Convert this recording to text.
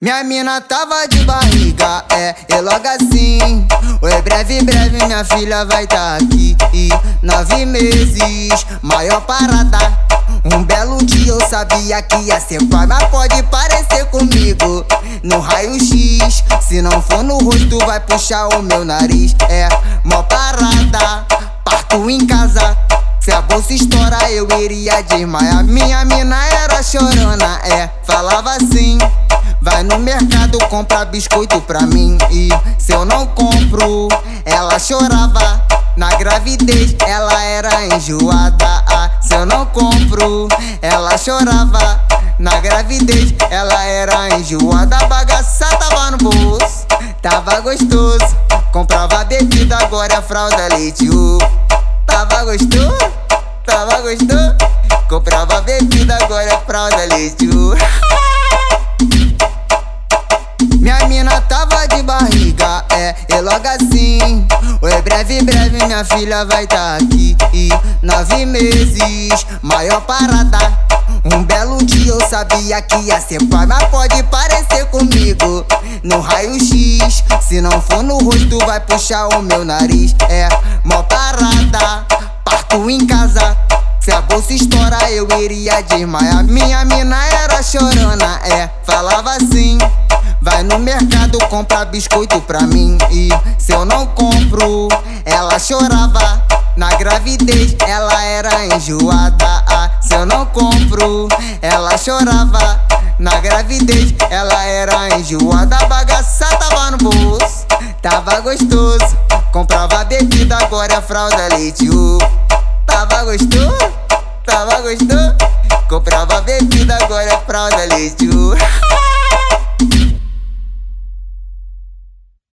Minha mina tava de barriga, é, e logo assim Oi, breve, breve, minha filha vai tá aqui. E Nove meses, maior parada. Um belo dia eu sabia que ia ser pai Mas pode parecer comigo. No raio-x Se não for no rosto vai puxar o meu nariz. É, mó parada, parto em casa. Se a bolsa estoura eu iria desmaiar. Minha mina era chorona, é, falava assim Vai no mercado comprar biscoito pra mim. E se eu não compro, ela chorava. Na gravidez ela era enjoada. Ah, Se eu não compro, ela chorava. Na gravidez ela era enjoada. Bagaça tava no bolso, tava gostoso. Comprava bebida, agora é fralda leite. Uh. Tava gostoso, tava gostoso. Comprava bebida, agora é fralda leite. Uh. Tava de barriga, é, e logo assim Oi, breve, breve, minha filha vai tá aqui. E Nove meses, maior parada. Um belo dia eu sabia que ia ser pai Mas pode parecer comigo. No raio-x Se não for no rosto vai puxar o meu nariz. É, mó parada, parto em casa. Se a bolsa estoura eu iria desmaiar. Minha mina era chorona, é, falava assim Vai no mercado comprar biscoito pra mim. E se eu não compro, ela chorava. Na gravidez ela era enjoada. Ah, Se eu não compro, ela chorava. Na gravidez ela era enjoada. Bagaça tava no bolso, tava gostoso. Comprava bebida, agora é fralda leite. Uh. Tava gostoso, tava gostoso. Comprava bebida, agora é fralda leite. Uh.